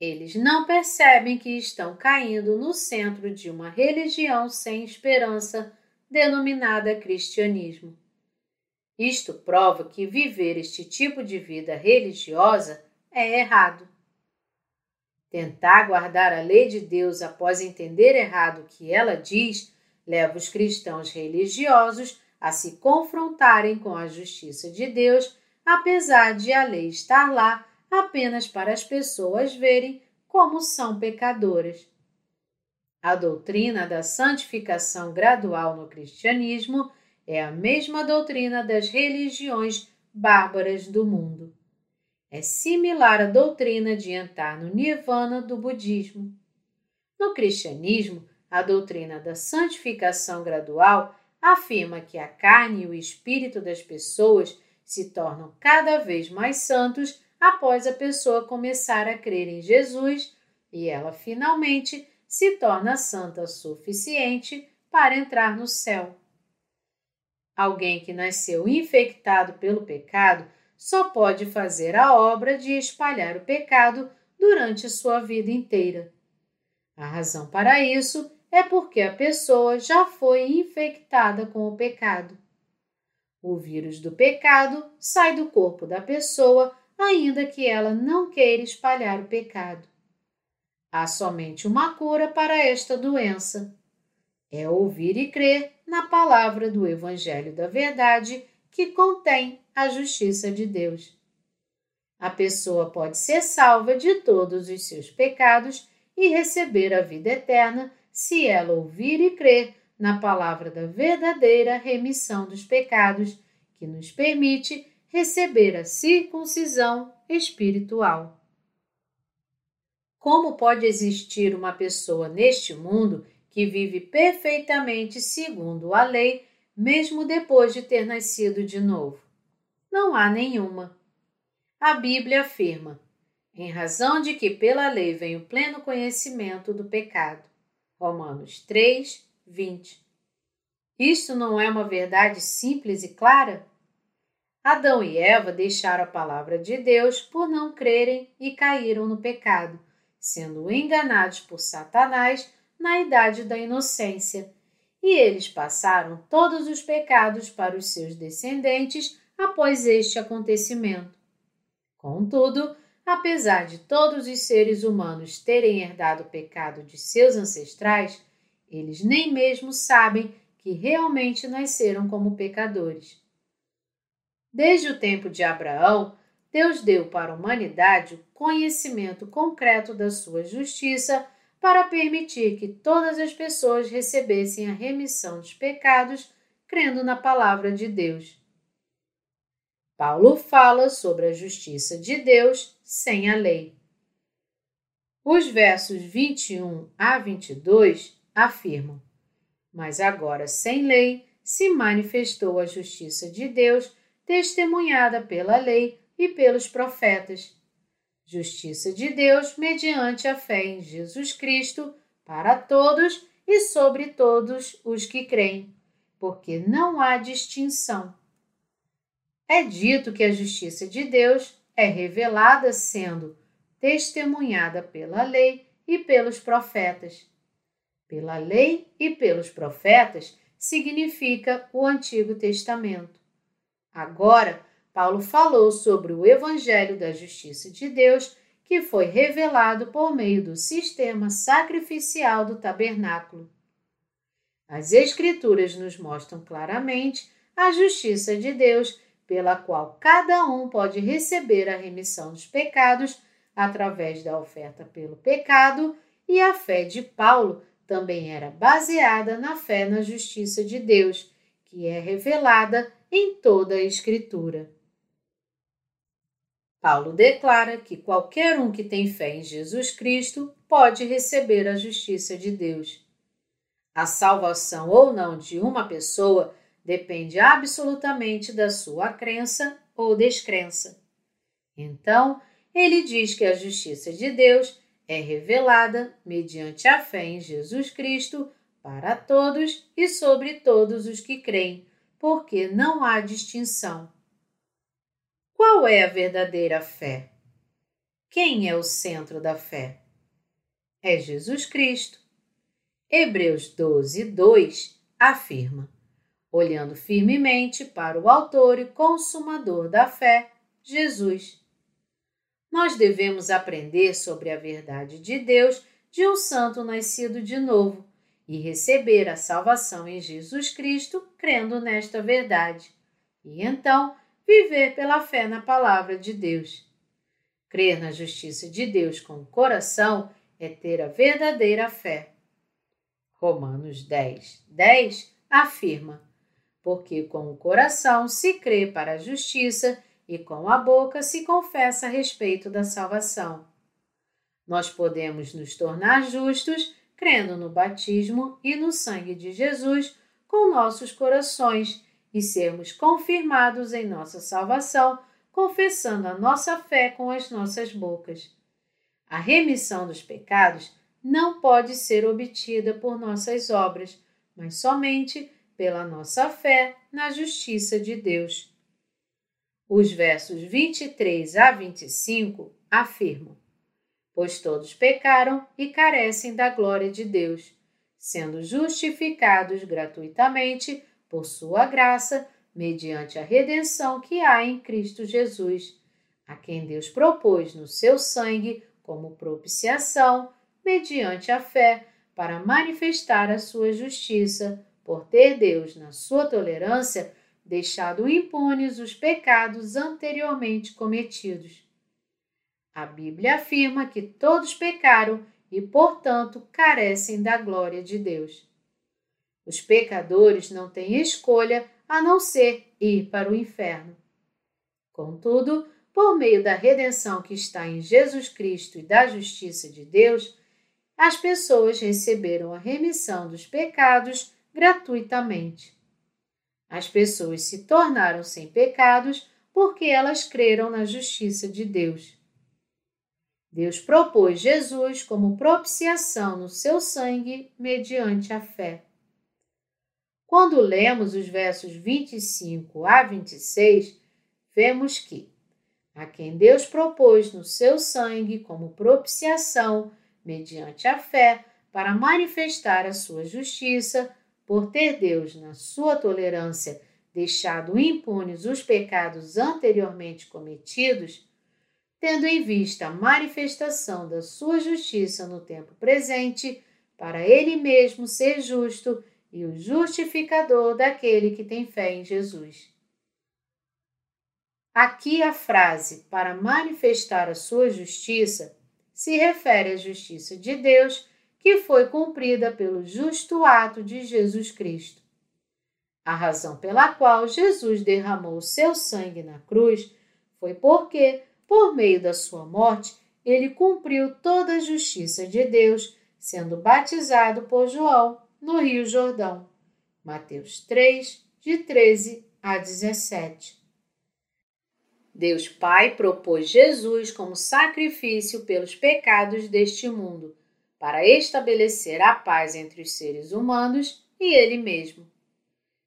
Eles não percebem que estão caindo no centro de uma religião sem esperança, denominada cristianismo. Isto prova que viver este tipo de vida religiosa é errado. Tentar guardar a lei de Deus após entender errado o que ela diz leva os cristãos religiosos a se confrontarem com a justiça de Deus, apesar de a lei estar lá apenas para as pessoas verem como são pecadoras. A doutrina da santificação gradual no cristianismo é a mesma doutrina das religiões bárbaras do mundo. É similar à doutrina de entrar no nirvana do budismo. No cristianismo, a doutrina da santificação gradual afirma que a carne e o espírito das pessoas se tornam cada vez mais santos após a pessoa começar a crer em Jesus e ela finalmente se torna santa suficiente para entrar no céu. Alguém que nasceu infectado pelo pecado só pode fazer a obra de espalhar o pecado durante sua vida inteira. A razão para isso é porque a pessoa já foi infectada com o pecado. O vírus do pecado sai do corpo da pessoa ainda que ela não queira espalhar o pecado. Há somente uma cura para esta doença. É ouvir e crer na palavra do Evangelho da Verdade que contém a justiça de Deus. A pessoa pode ser salva de todos os seus pecados e receber a vida eterna se ela ouvir e crer na palavra da verdadeira remissão dos pecados, que nos permite receber a circuncisão espiritual. Como pode existir uma pessoa neste mundo que vive perfeitamente segundo a lei, mesmo depois de ter nascido de novo? Não há nenhuma. A Bíblia afirma: em razão de que pela lei vem o pleno conhecimento do pecado. Romanos 3, 20. Isto não é uma verdade simples e clara? Adão e Eva deixaram a palavra de Deus por não crerem e caíram no pecado, sendo enganados por Satanás na idade da inocência. E eles passaram todos os pecados para os seus descendentes após este acontecimento. Contudo, apesar de todos os seres humanos terem herdado o pecado de seus ancestrais, eles nem mesmo sabem que realmente nasceram como pecadores. Desde o tempo de Abraão, Deus deu para a humanidade o conhecimento concreto da sua justiça para permitir que todas as pessoas recebessem a remissão dos pecados crendo na palavra de Deus. Paulo fala sobre a justiça de Deus sem a lei. Os versos 21 a 22 afirmam: Mas agora, sem lei, se manifestou a justiça de Deus testemunhada pela lei e pelos profetas. Justiça de Deus mediante a fé em Jesus Cristo para todos e sobre todos os que creem, porque não há distinção. É dito que a justiça de Deus é revelada sendo testemunhada pela lei e pelos profetas. Pela lei e pelos profetas significa o Antigo Testamento. Agora, Paulo falou sobre o Evangelho da Justiça de Deus que foi revelado por meio do sistema sacrificial do tabernáculo. As Escrituras nos mostram claramente a justiça de Deus, pela qual cada um pode receber a remissão dos pecados através da oferta pelo pecado, e a fé de Paulo também era baseada na fé na justiça de Deus, que é revelada em toda a Escritura. Paulo declara que qualquer um que tem fé em Jesus Cristo pode receber a justiça de Deus. A salvação ou não de uma pessoa depende absolutamente da sua crença ou descrença. Então, ele diz que a justiça de Deus é revelada mediante a fé em Jesus Cristo para todos e sobre todos os que creem, porque não há distinção. Qual é a verdadeira fé? Quem é o centro da fé? É Jesus Cristo. Hebreus 12, 2 afirma: olhando firmemente para o Autor e Consumador da fé, Jesus. Nós devemos aprender sobre a verdade de Deus de um santo nascido de novo e receber a salvação em Jesus Cristo, crendo nesta verdade, e então viver pela fé na palavra de Deus. Crer na justiça de Deus com o coração é ter a verdadeira fé. Romanos 10, 10 afirma: Porque com o coração se crê para a justiça e com a boca se confessa a respeito da salvação. Nós podemos nos tornar justos crendo no batismo e no sangue de Jesus com nossos corações e sermos confirmados em nossa salvação, confessando a nossa fé com as nossas bocas. A remissão dos pecados não pode ser obtida por nossas obras, mas somente pela nossa fé na justiça de Deus. Os versos 23 a 25 afirmam: pois todos pecaram e carecem da glória de Deus, sendo justificados gratuitamente por sua graça, mediante a redenção que há em Cristo Jesus, a quem Deus propôs no seu sangue como propiciação, mediante a fé, para manifestar a sua justiça, por ter Deus, na sua tolerância, deixado impunes os pecados anteriormente cometidos. A Bíblia afirma que todos pecaram e, portanto, carecem da glória de Deus. Os pecadores não têm escolha a não ser ir para o inferno. Contudo, por meio da redenção que está em Jesus Cristo e da justiça de Deus, as pessoas receberam a remissão dos pecados gratuitamente. As pessoas se tornaram sem pecados porque elas creram na justiça de Deus. Deus propôs Jesus como propiciação no seu sangue mediante a fé. Quando lemos os versos 25 a 26, vemos que a quem Deus propôs no seu sangue como propiciação, mediante a fé, para manifestar a sua justiça, por ter Deus, na sua tolerância, deixado impunes os pecados anteriormente cometidos, tendo em vista a manifestação da sua justiça no tempo presente, para ele mesmo ser justo e o justificador daquele que tem fé em Jesus. Aqui a frase para manifestar a sua justiça se refere à justiça de Deus que foi cumprida pelo justo ato de Jesus Cristo. A razão pela qual Jesus derramou seu sangue na cruz foi porque, por meio da sua morte, ele cumpriu toda a justiça de Deus, sendo batizado por João no Rio Jordão. Mateus 3, de 13 a 17. Deus Pai propôs Jesus como sacrifício pelos pecados deste mundo, para estabelecer a paz entre os seres humanos e Ele mesmo.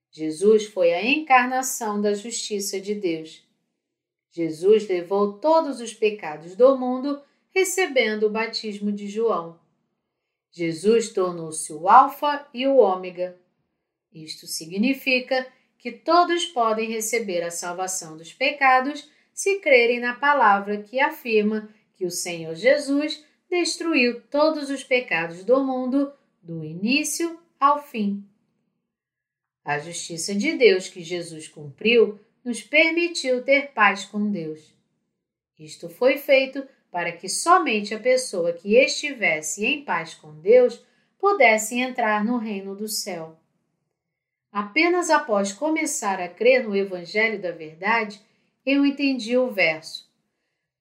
Jesus foi a encarnação da justiça de Deus. Jesus levou todos os pecados do mundo, recebendo o batismo de João. Jesus tornou-se o Alfa e o Ômega. Isto significa que todos podem receber a salvação dos pecados se crerem na palavra que afirma que o Senhor Jesus destruiu todos os pecados do mundo, do início ao fim. A justiça de Deus que Jesus cumpriu nos permitiu ter paz com Deus. Isto foi feito para que somente a pessoa que estivesse em paz com Deus pudesse entrar no reino do céu. Apenas após começar a crer no Evangelho da Verdade, eu entendi o verso.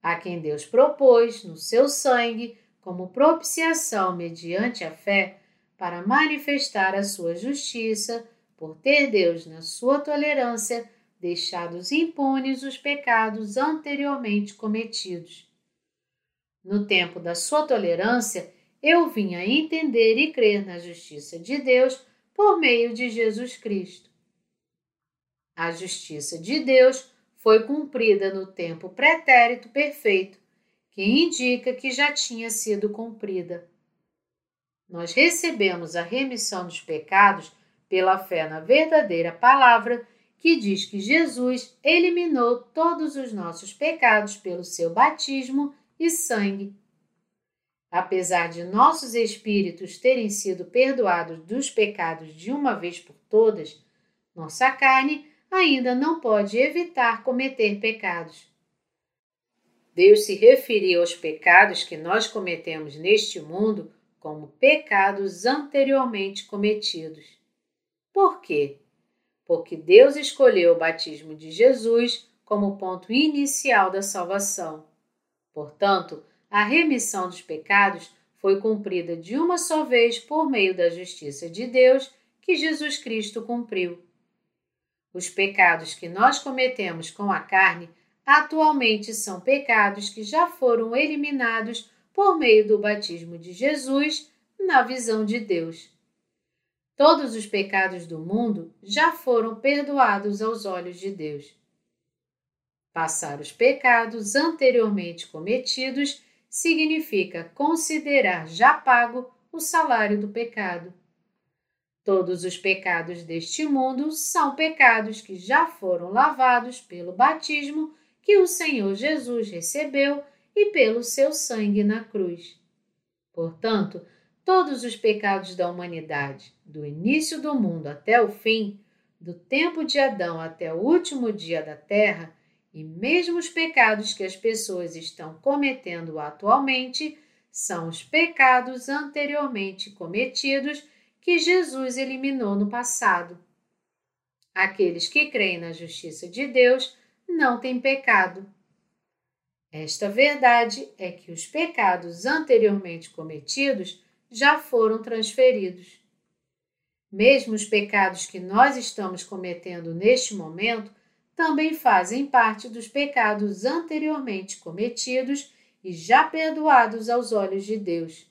A quem Deus propôs, no seu sangue, como propiciação mediante a fé, para manifestar a sua justiça, por ter Deus, na sua tolerância, deixados impunes os pecados anteriormente cometidos. No tempo da sua tolerância, eu vim a entender e crer na justiça de Deus por meio de Jesus Cristo. A justiça de Deus foi cumprida no tempo pretérito perfeito, que indica que já tinha sido cumprida. Nós recebemos a remissão dos pecados pela fé na verdadeira palavra que diz que Jesus eliminou todos os nossos pecados pelo seu batismo e sangue. Apesar de nossos espíritos terem sido perdoados dos pecados de uma vez por todas, nossa carne ainda não pode evitar cometer pecados. Deus se referiu aos pecados que nós cometemos neste mundo como pecados anteriormente cometidos. Por quê? Porque Deus escolheu o batismo de Jesus como ponto inicial da salvação. Portanto, a remissão dos pecados foi cumprida de uma só vez por meio da justiça de Deus que Jesus Cristo cumpriu. Os pecados que nós cometemos com a carne atualmente são pecados que já foram eliminados por meio do batismo de Jesus na visão de Deus. Todos os pecados do mundo já foram perdoados aos olhos de Deus. Passar os pecados anteriormente cometidos significa considerar já pago o salário do pecado. Todos os pecados deste mundo são pecados que já foram lavados pelo batismo que o Senhor Jesus recebeu e pelo seu sangue na cruz. Portanto, todos os pecados da humanidade, do início do mundo até o fim, do tempo de Adão até o último dia da terra, e mesmo os pecados que as pessoas estão cometendo atualmente, são os pecados anteriormente cometidos que Jesus eliminou no passado. Aqueles que creem na justiça de Deus não têm pecado. Esta verdade é que os pecados anteriormente cometidos já foram transferidos. Mesmo os pecados que nós estamos cometendo neste momento também fazem parte dos pecados anteriormente cometidos e já perdoados aos olhos de Deus.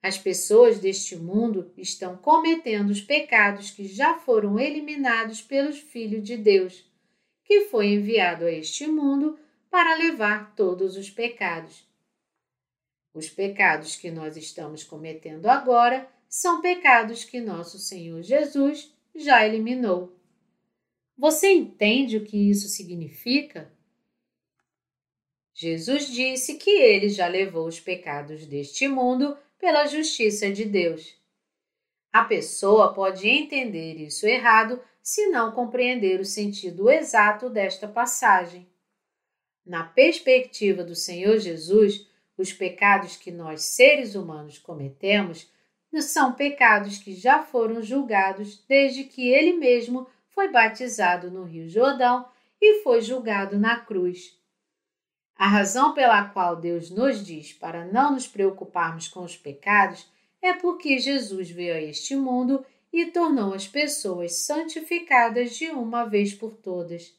As pessoas deste mundo estão cometendo os pecados que já foram eliminados pelos Filhos de Deus, que foi enviado a este mundo para levar todos os pecados. Os pecados que nós estamos cometendo agora são pecados que nosso Senhor Jesus já eliminou. Você entende o que isso significa? Jesus disse que ele já levou os pecados deste mundo pela justiça de Deus. A pessoa pode entender isso errado se não compreender o sentido exato desta passagem. Na perspectiva do Senhor Jesus, os pecados que nós seres humanos cometemos são pecados que já foram julgados desde que ele mesmo foi batizado no Rio Jordão e foi julgado na cruz. A razão pela qual Deus nos diz para não nos preocuparmos com os pecados é porque Jesus veio a este mundo e tornou as pessoas santificadas de uma vez por todas.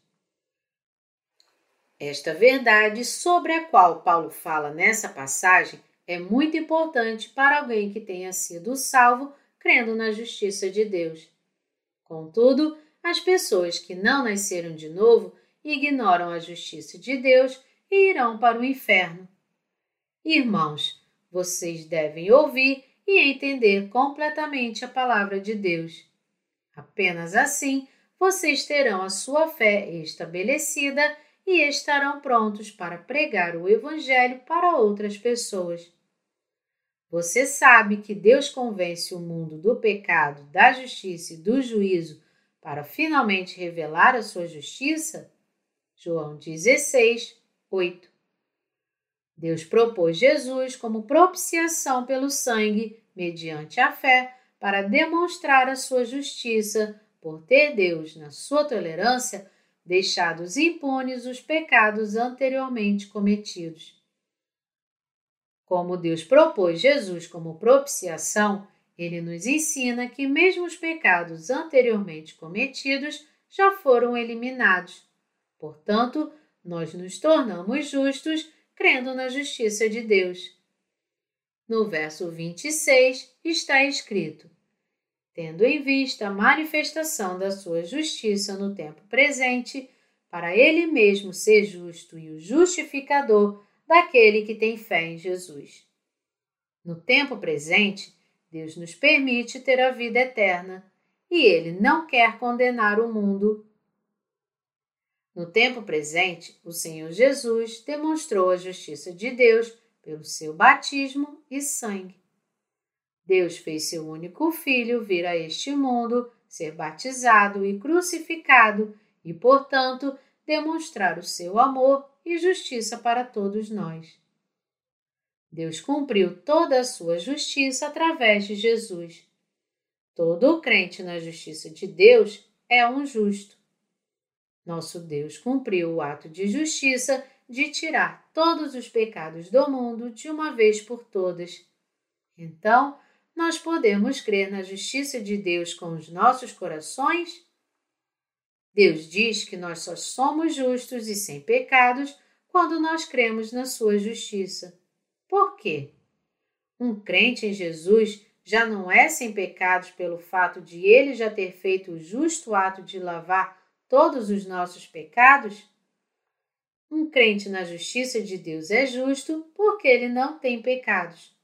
Esta verdade sobre a qual Paulo fala nessa passagem é muito importante para alguém que tenha sido salvo crendo na justiça de Deus. Contudo, as pessoas que não nasceram de novo ignoram a justiça de Deus e irão para o inferno. Irmãos, vocês devem ouvir e entender completamente a palavra de Deus. Apenas assim vocês terão a sua fé estabelecida e estarão prontos para pregar o Evangelho para outras pessoas. Você sabe que Deus convence o mundo do pecado, da justiça e do juízo para finalmente revelar a sua justiça? João 16, 8. Deus propôs Jesus como propiciação pelo sangue, mediante a fé, para demonstrar a sua justiça, por ter Deus, na sua tolerância, deixados impunes os pecados anteriormente cometidos. Como Deus propôs Jesus como propiciação, ele nos ensina que mesmo os pecados anteriormente cometidos já foram eliminados. Portanto, nós nos tornamos justos crendo na justiça de Deus. No verso 26 está escrito: tendo em vista a manifestação da sua justiça no tempo presente, para ele mesmo ser justo e o justificador daquele que tem fé em Jesus. No tempo presente, Deus nos permite ter a vida eterna e ele não quer condenar o mundo. No tempo presente, o Senhor Jesus demonstrou a justiça de Deus pelo seu batismo e sangue. Deus fez seu único filho vir a este mundo, ser batizado e crucificado e, portanto, demonstrar o seu amor e justiça para todos nós. Deus cumpriu toda a sua justiça através de Jesus. Todo crente na justiça de Deus é um justo. Nosso Deus cumpriu o ato de justiça de tirar todos os pecados do mundo de uma vez por todas. Então, nós podemos crer na justiça de Deus com os nossos corações? Deus diz que nós só somos justos e sem pecados quando nós cremos na sua justiça. Por quê? Um crente em Jesus já não é sem pecados pelo fato de ele já ter feito o justo ato de lavar todos os nossos pecados? Um crente na justiça de Deus é justo porque ele não tem pecados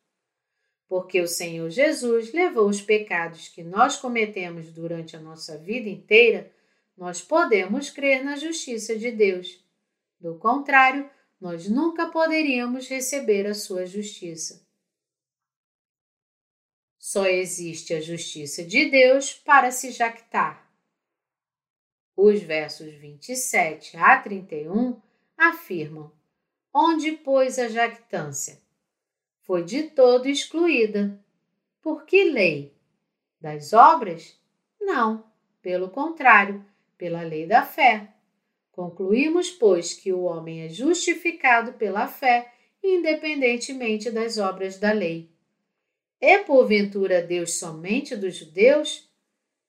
porque o Senhor Jesus levou os pecados que nós cometemos durante a nossa vida inteira, nós podemos crer na justiça de Deus. Do contrário, nós nunca poderíamos receber a sua justiça. Só existe a justiça de Deus para se jactar. Os versos 27 a 31 afirmam: Onde, pois, a jactância? foi de todo excluída. Por que lei? Das obras? Não, pelo contrário, pela lei da fé. Concluímos, pois, que o homem é justificado pela fé, independentemente das obras da lei. É porventura Deus somente dos judeus?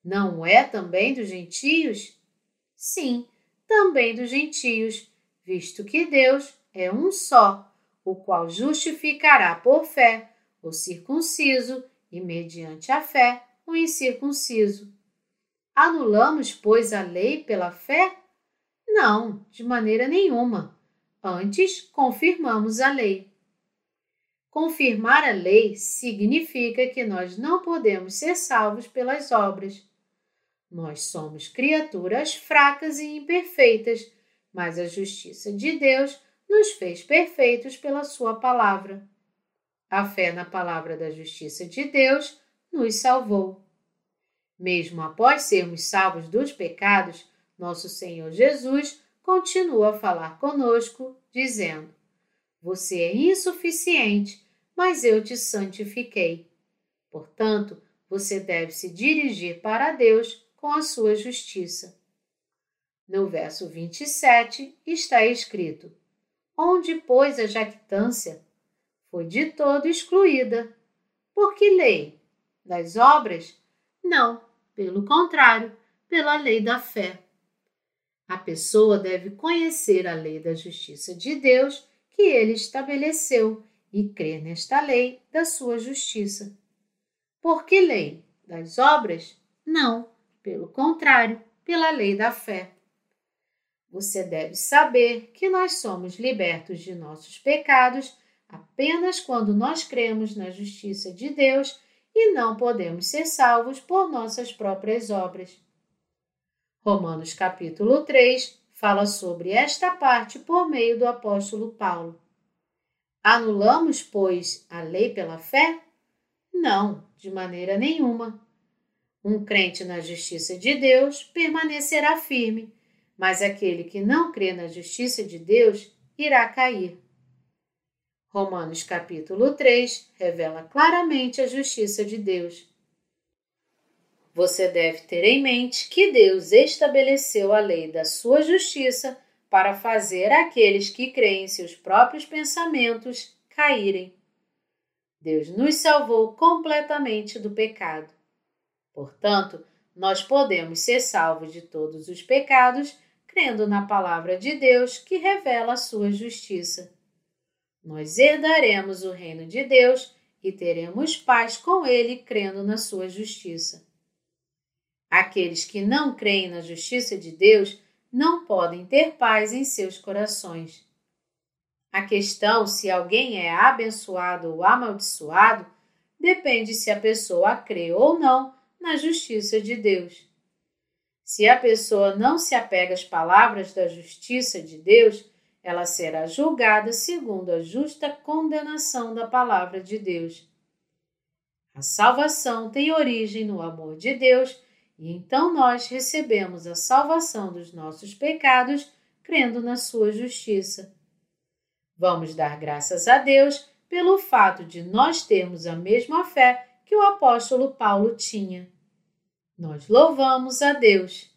Não é também dos gentios? Sim, também dos gentios, visto que Deus é um só o qual justificará por fé o circunciso e, mediante a fé, o incircunciso. Anulamos, pois, a lei pela fé? Não, de maneira nenhuma. Antes, confirmamos a lei. Confirmar a lei significa que nós não podemos ser salvos pelas obras. Nós somos criaturas fracas e imperfeitas, mas a justiça de Deus nos fez perfeitos pela Sua palavra. A fé na palavra da justiça de Deus nos salvou. Mesmo após sermos salvos dos pecados, nosso Senhor Jesus continua a falar conosco, dizendo: Você é insuficiente, mas eu te santifiquei. Portanto, você deve se dirigir para Deus com a sua justiça. No verso 27 está escrito: Onde, pois, a jactância? Foi de todo excluída. Por que lei? Das obras? Não, pelo contrário, pela lei da fé. A pessoa deve conhecer a lei da justiça de Deus que ele estabeleceu e crer nesta lei da sua justiça. Por que lei? Das obras? Não, pelo contrário, pela lei da fé. Você deve saber que nós somos libertos de nossos pecados apenas quando nós cremos na justiça de Deus e não podemos ser salvos por nossas próprias obras. Romanos capítulo 3 fala sobre esta parte por meio do apóstolo Paulo. Anulamos, pois, a lei pela fé? Não, de maneira nenhuma. Um crente na justiça de Deus permanecerá firme mas aquele que não crê na justiça de Deus irá cair. Romanos capítulo 3 revela claramente a justiça de Deus. Você deve ter em mente que Deus estabeleceu a lei da sua justiça para fazer aqueles que creem em seus próprios pensamentos caírem. Deus nos salvou completamente do pecado. Portanto, nós podemos ser salvos de todos os pecados crendo na palavra de Deus que revela a sua justiça. Nós herdaremos o reino de Deus e teremos paz com ele, crendo na sua justiça. Aqueles que não creem na justiça de Deus não podem ter paz em seus corações. A questão se alguém é abençoado ou amaldiçoado depende se a pessoa crê ou não na justiça de Deus. Se a pessoa não se apega às palavras da justiça de Deus, ela será julgada segundo a justa condenação da palavra de Deus. A salvação tem origem no amor de Deus e então nós recebemos a salvação dos nossos pecados crendo na sua justiça. Vamos dar graças a Deus pelo fato de nós termos a mesma fé que o apóstolo Paulo tinha. Nós louvamos a Deus.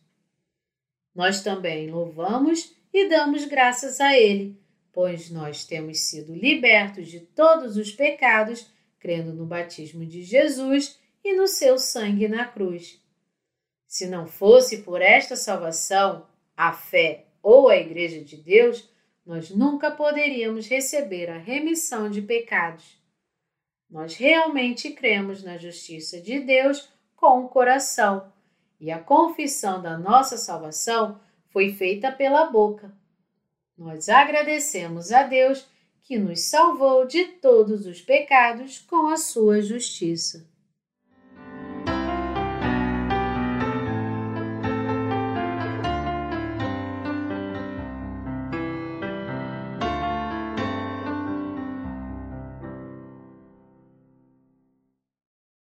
Nós também louvamos e damos graças a Ele, pois nós temos sido libertos de todos os pecados, crendo no batismo de Jesus e no seu sangue na cruz. Se não fosse por esta salvação, a fé ou a Igreja de Deus, nós nunca poderíamos receber a remissão de pecados. Nós realmente cremos na justiça de Deus com o coração, e a confissão da nossa salvação foi feita pela boca. Nós agradecemos a Deus que nos salvou de todos os pecados com a sua justiça.